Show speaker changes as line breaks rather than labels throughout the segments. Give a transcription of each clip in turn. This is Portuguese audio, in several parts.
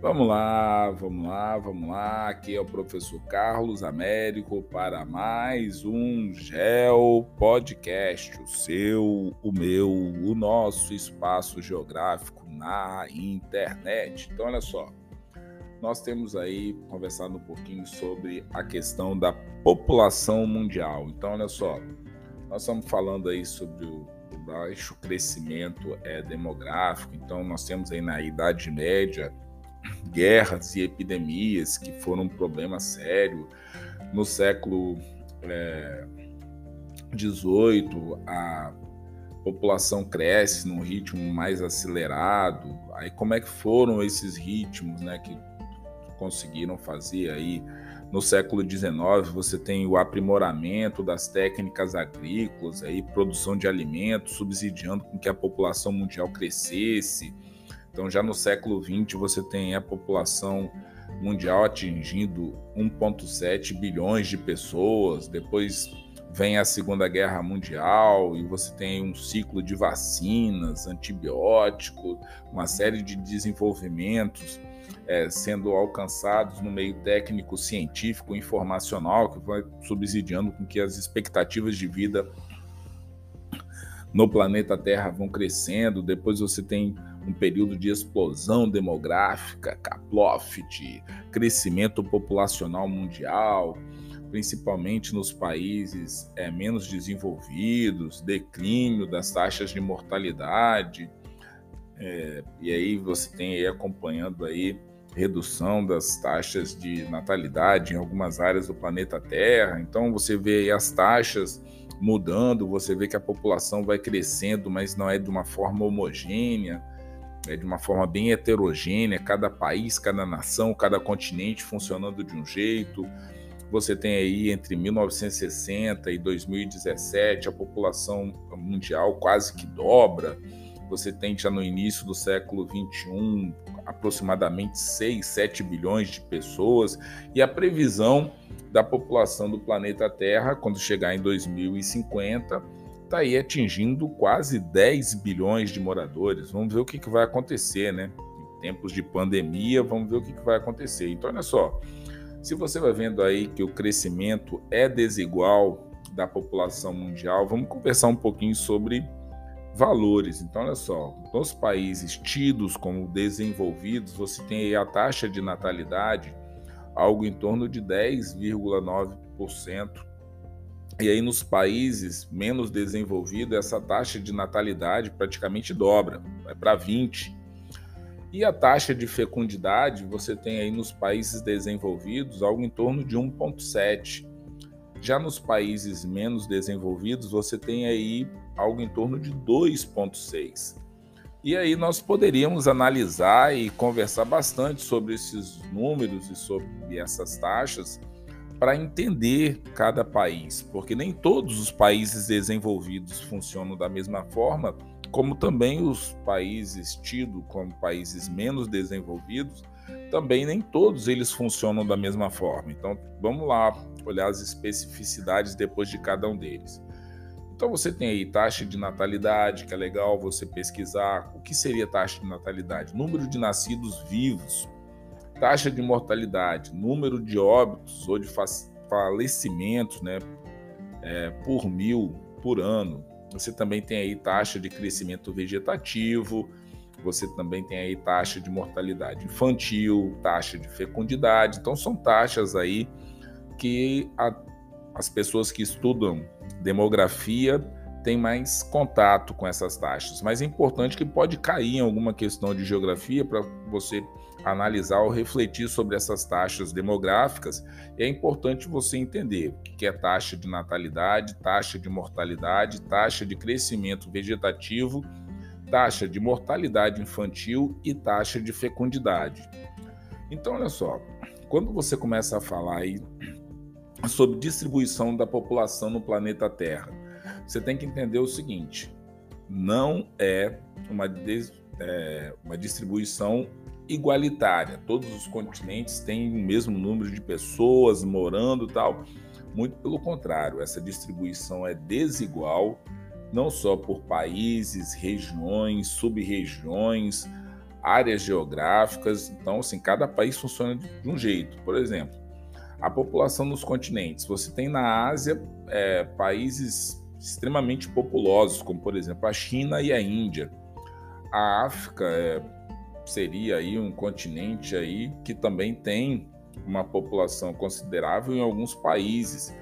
Vamos lá, vamos lá, vamos lá. Aqui é o professor Carlos Américo para mais um Geo Podcast, o seu, o meu, o nosso espaço geográfico na internet. Então, olha só, nós temos aí conversado um pouquinho sobre a questão da população mundial. Então, olha só, nós estamos falando aí sobre o baixo crescimento é, demográfico. Então, nós temos aí na Idade Média guerras e epidemias que foram um problema sério. No século XVIII, é, a população cresce num ritmo mais acelerado. Aí como é que foram esses ritmos, né, que conseguiram fazer aí no século XIX? Você tem o aprimoramento das técnicas agrícolas, aí produção de alimentos, subsidiando com que a população mundial crescesse então, já no século XX, você tem a população mundial atingindo 1,7 bilhões de pessoas. Depois vem a Segunda Guerra Mundial e você tem um ciclo de vacinas, antibióticos, uma série de desenvolvimentos é, sendo alcançados no meio técnico, científico, informacional, que vai subsidiando com que as expectativas de vida no planeta Terra vão crescendo. Depois você tem um período de explosão demográfica, Kaploft, crescimento populacional mundial, principalmente nos países é, menos desenvolvidos, declínio das taxas de mortalidade, é, e aí você tem aí acompanhando aí redução das taxas de natalidade em algumas áreas do planeta Terra. Então você vê aí as taxas mudando, você vê que a população vai crescendo, mas não é de uma forma homogênea é, de uma forma bem heterogênea, cada país, cada nação, cada continente funcionando de um jeito. Você tem aí entre 1960 e 2017 a população mundial quase que dobra. Você tem já no início do século 21 aproximadamente 6, 7 bilhões de pessoas e a previsão da população do planeta Terra quando chegar em 2050 está aí atingindo quase 10 bilhões de moradores. Vamos ver o que, que vai acontecer, né? Em tempos de pandemia, vamos ver o que, que vai acontecer. Então, olha só, se você vai vendo aí que o crescimento é desigual da população mundial, vamos conversar um pouquinho sobre valores. Então, olha só, nos países tidos como desenvolvidos, você tem aí a taxa de natalidade algo em torno de 10,9% e aí, nos países menos desenvolvidos, essa taxa de natalidade praticamente dobra, vai para 20. E a taxa de fecundidade, você tem aí nos países desenvolvidos algo em torno de 1,7. Já nos países menos desenvolvidos, você tem aí algo em torno de 2,6. E aí nós poderíamos analisar e conversar bastante sobre esses números e sobre essas taxas para entender cada país, porque nem todos os países desenvolvidos funcionam da mesma forma, como também os países tidos como países menos desenvolvidos, também nem todos eles funcionam da mesma forma. Então, vamos lá olhar as especificidades depois de cada um deles. Então você tem aí taxa de natalidade, que é legal você pesquisar. O que seria taxa de natalidade? Número de nascidos vivos taxa de mortalidade, número de óbitos ou de falecimentos né, é, por mil por ano. Você também tem aí taxa de crescimento vegetativo, você também tem aí taxa de mortalidade infantil, taxa de fecundidade. Então são taxas aí que a, as pessoas que estudam demografia têm mais contato com essas taxas. Mas é importante que pode cair em alguma questão de geografia para você analisar ou refletir sobre essas taxas demográficas, é importante você entender o que é taxa de natalidade, taxa de mortalidade, taxa de crescimento vegetativo, taxa de mortalidade infantil e taxa de fecundidade. Então, olha só, quando você começa a falar aí sobre distribuição da população no planeta Terra, você tem que entender o seguinte: não é uma, é, uma distribuição igualitária. Todos os continentes têm o mesmo número de pessoas morando tal. Muito pelo contrário, essa distribuição é desigual, não só por países, regiões, sub-regiões. áreas geográficas. Então, assim, cada país funciona de um jeito. Por exemplo, a população nos continentes. Você tem na Ásia é, países extremamente populosos, como por exemplo a China e a Índia. A África é, seria aí um continente aí que também tem uma população considerável em alguns países.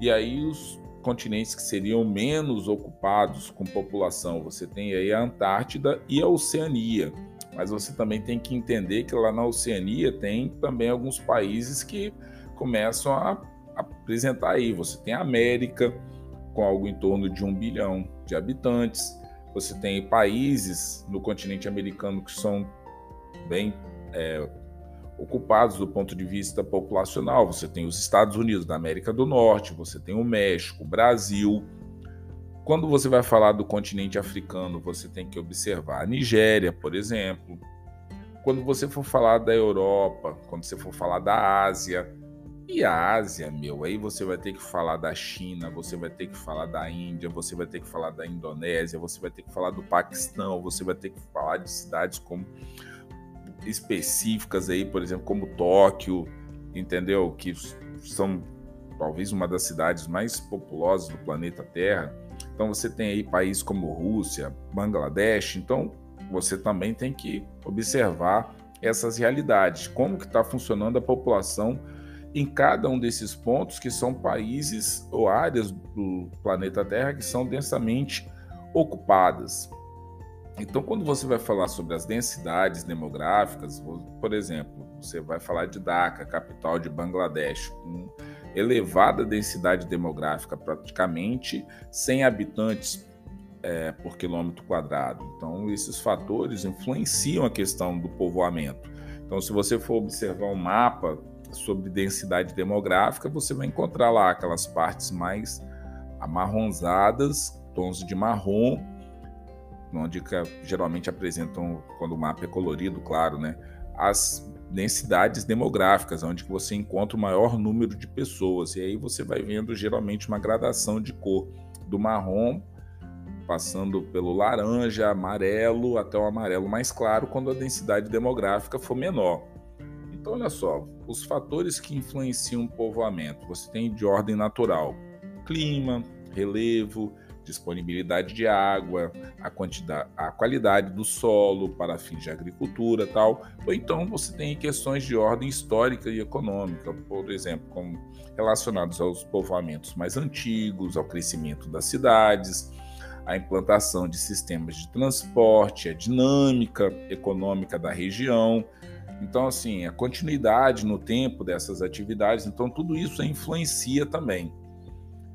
E aí os continentes que seriam menos ocupados com população, você tem aí a Antártida e a Oceania. Mas você também tem que entender que lá na Oceania tem também alguns países que começam a apresentar aí. Você tem a América, com algo em torno de um bilhão de habitantes. Você tem países no continente americano que são bem é, ocupados do ponto de vista populacional. Você tem os Estados Unidos da América do Norte, você tem o México, Brasil. Quando você vai falar do continente africano, você tem que observar a Nigéria, por exemplo. Quando você for falar da Europa, quando você for falar da Ásia, e a Ásia, meu, aí você vai ter que falar da China, você vai ter que falar da Índia, você vai ter que falar da Indonésia, você vai ter que falar do Paquistão, você vai ter que falar de cidades como específicas aí, por exemplo, como Tóquio, entendeu? Que são talvez uma das cidades mais populosas do planeta Terra. Então você tem aí países como Rússia, Bangladesh, então você também tem que observar essas realidades, como que está funcionando a população em cada um desses pontos, que são países ou áreas do planeta Terra que são densamente ocupadas. Então, quando você vai falar sobre as densidades demográficas, por exemplo, você vai falar de Dhaka, capital de Bangladesh, com elevada densidade demográfica, praticamente 100 habitantes é, por quilômetro quadrado. Então, esses fatores influenciam a questão do povoamento. Então, se você for observar um mapa sobre densidade demográfica, você vai encontrar lá aquelas partes mais amarronzadas, tons de marrom, onde geralmente apresentam, quando o mapa é colorido, claro, né, as densidades demográficas, onde você encontra o maior número de pessoas. E aí você vai vendo geralmente uma gradação de cor do marrom passando pelo laranja, amarelo até o amarelo mais claro quando a densidade demográfica for menor. Então, olha só, os fatores que influenciam o povoamento. Você tem de ordem natural: clima, relevo, disponibilidade de água, a quantidade, a qualidade do solo para fins de agricultura, tal. Ou então você tem questões de ordem histórica e econômica, por exemplo, como relacionados aos povoamentos mais antigos, ao crescimento das cidades, a implantação de sistemas de transporte, a dinâmica econômica da região, então, assim, a continuidade no tempo dessas atividades, então tudo isso influencia também.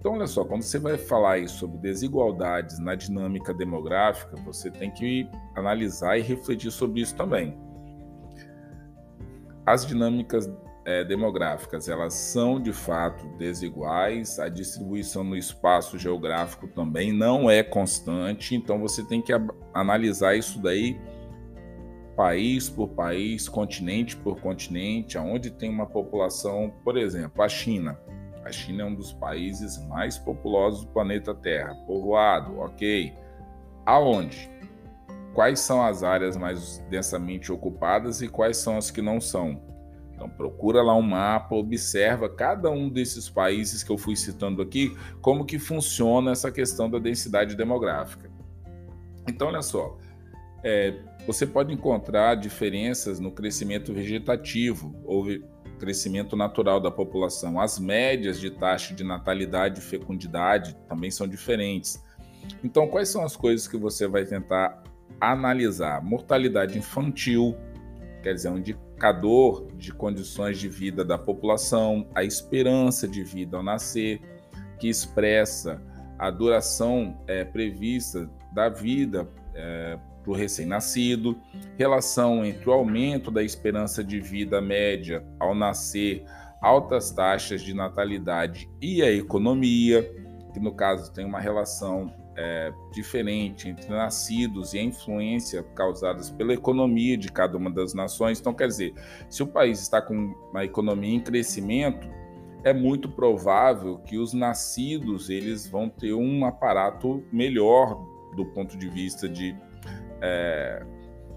Então, olha só, quando você vai falar aí sobre desigualdades na dinâmica demográfica, você tem que analisar e refletir sobre isso também. As dinâmicas é, demográficas, elas são de fato desiguais, a distribuição no espaço geográfico também não é constante, então você tem que analisar isso daí país por país, continente por continente, aonde tem uma população, por exemplo, a China. A China é um dos países mais populosos do planeta Terra, povoado, ok. Aonde? Quais são as áreas mais densamente ocupadas e quais são as que não são? Então procura lá um mapa, observa cada um desses países que eu fui citando aqui, como que funciona essa questão da densidade demográfica. Então olha só, é, você pode encontrar diferenças no crescimento vegetativo ou crescimento natural da população. As médias de taxa de natalidade e fecundidade também são diferentes. Então, quais são as coisas que você vai tentar analisar? Mortalidade infantil, quer dizer, um indicador de condições de vida da população, a esperança de vida ao nascer, que expressa a duração é, prevista da vida é, para o recém-nascido, relação entre o aumento da esperança de vida média ao nascer, altas taxas de natalidade e a economia, que no caso tem uma relação é, diferente entre nascidos e a influência causadas pela economia de cada uma das nações. Então, quer dizer, se o país está com uma economia em crescimento, é muito provável que os nascidos eles vão ter um aparato melhor do ponto de vista de é,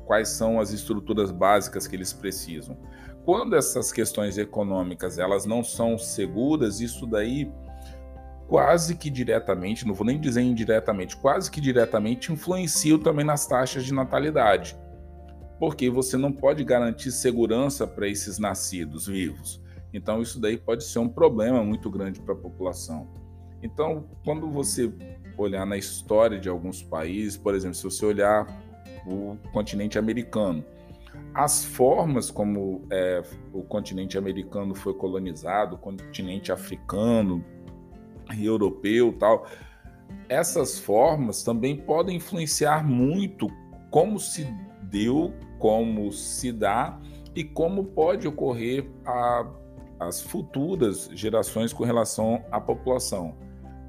quais são as estruturas básicas que eles precisam. Quando essas questões econômicas elas não são seguras, isso daí quase que diretamente, não vou nem dizer indiretamente, quase que diretamente influencia também nas taxas de natalidade. Porque você não pode garantir segurança para esses nascidos vivos. Então isso daí pode ser um problema muito grande para a população. Então, quando você olhar na história de alguns países, por exemplo, se você olhar o continente americano, as formas como é, o continente americano foi colonizado, o continente africano, europeu, tal, essas formas também podem influenciar muito como se deu, como se dá e como pode ocorrer a, as futuras gerações com relação à população.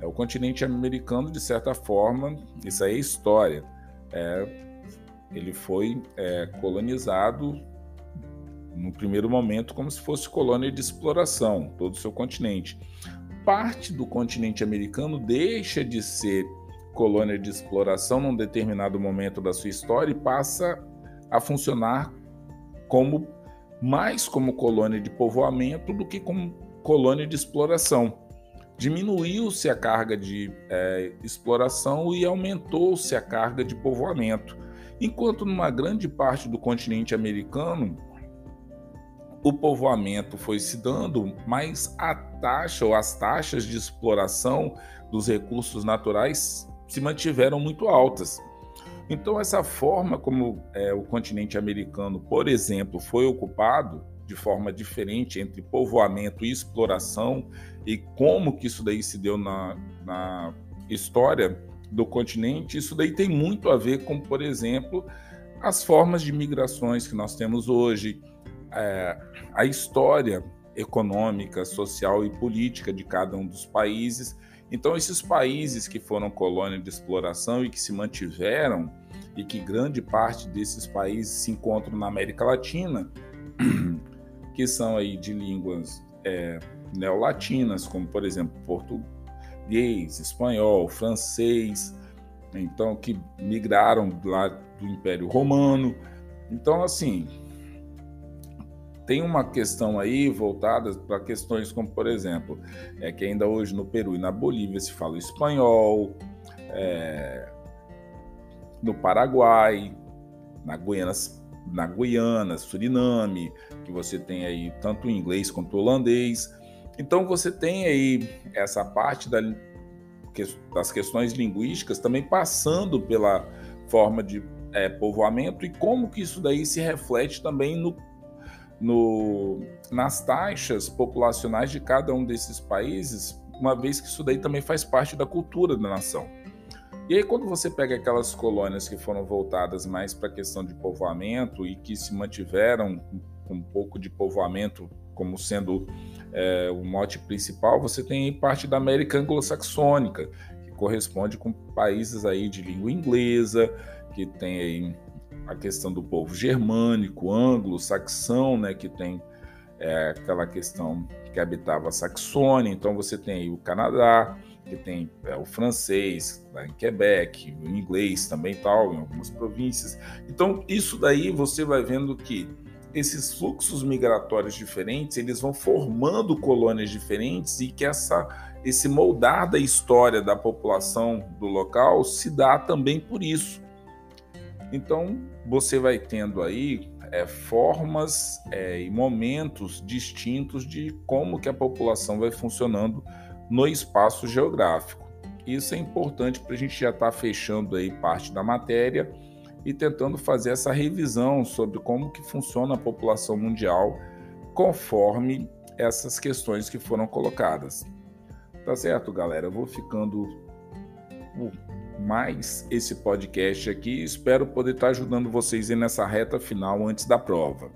É, o continente americano, de certa forma, isso aí é história. É, ele foi é, colonizado no primeiro momento como se fosse colônia de exploração, todo o seu continente. Parte do continente americano deixa de ser colônia de exploração num determinado momento da sua história e passa a funcionar como mais como colônia de povoamento do que como colônia de exploração. Diminuiu-se a carga de é, exploração e aumentou-se a carga de povoamento. Enquanto numa grande parte do continente americano, o povoamento foi se dando, mas a taxa ou as taxas de exploração dos recursos naturais se mantiveram muito altas. Então, essa forma como é, o continente americano, por exemplo, foi ocupado de forma diferente entre povoamento e exploração e como que isso daí se deu na, na história do continente, isso daí tem muito a ver com, por exemplo, as formas de migrações que nós temos hoje, é, a história econômica, social e política de cada um dos países. Então, esses países que foram colônia de exploração e que se mantiveram, e que grande parte desses países se encontram na América Latina, que são aí de línguas é, neolatinas, como por exemplo português português, espanhol, francês, então que migraram lá do Império Romano. Então, assim, tem uma questão aí voltada para questões como, por exemplo, é que ainda hoje no Peru e na Bolívia se fala espanhol, é, no Paraguai, na Guiana, na Guiana, Suriname, que você tem aí tanto o inglês quanto o holandês. Então você tem aí essa parte da, das questões linguísticas também passando pela forma de é, povoamento e como que isso daí se reflete também no, no, nas taxas populacionais de cada um desses países, uma vez que isso daí também faz parte da cultura da nação. E aí, quando você pega aquelas colônias que foram voltadas mais para a questão de povoamento e que se mantiveram com um pouco de povoamento como sendo é, o mote principal, você tem parte da América anglo-saxônica, que corresponde com países aí de língua inglesa, que tem aí a questão do povo germânico, anglo-saxão, né, que tem é, aquela questão que habitava a Saxônia, então você tem aí o Canadá, que tem é, o francês, lá em Quebec, o inglês também tal, em algumas províncias. Então, isso daí você vai vendo que esses fluxos migratórios diferentes, eles vão formando colônias diferentes e que essa esse moldar da história da população do local se dá também por isso. Então, você vai tendo aí é, formas é, e momentos distintos de como que a população vai funcionando no espaço geográfico. Isso é importante para a gente já estar tá fechando aí parte da matéria e tentando fazer essa revisão sobre como que funciona a população mundial conforme essas questões que foram colocadas. Tá certo, galera? Eu vou ficando mais esse podcast aqui. Espero poder estar ajudando vocês nessa reta final antes da prova.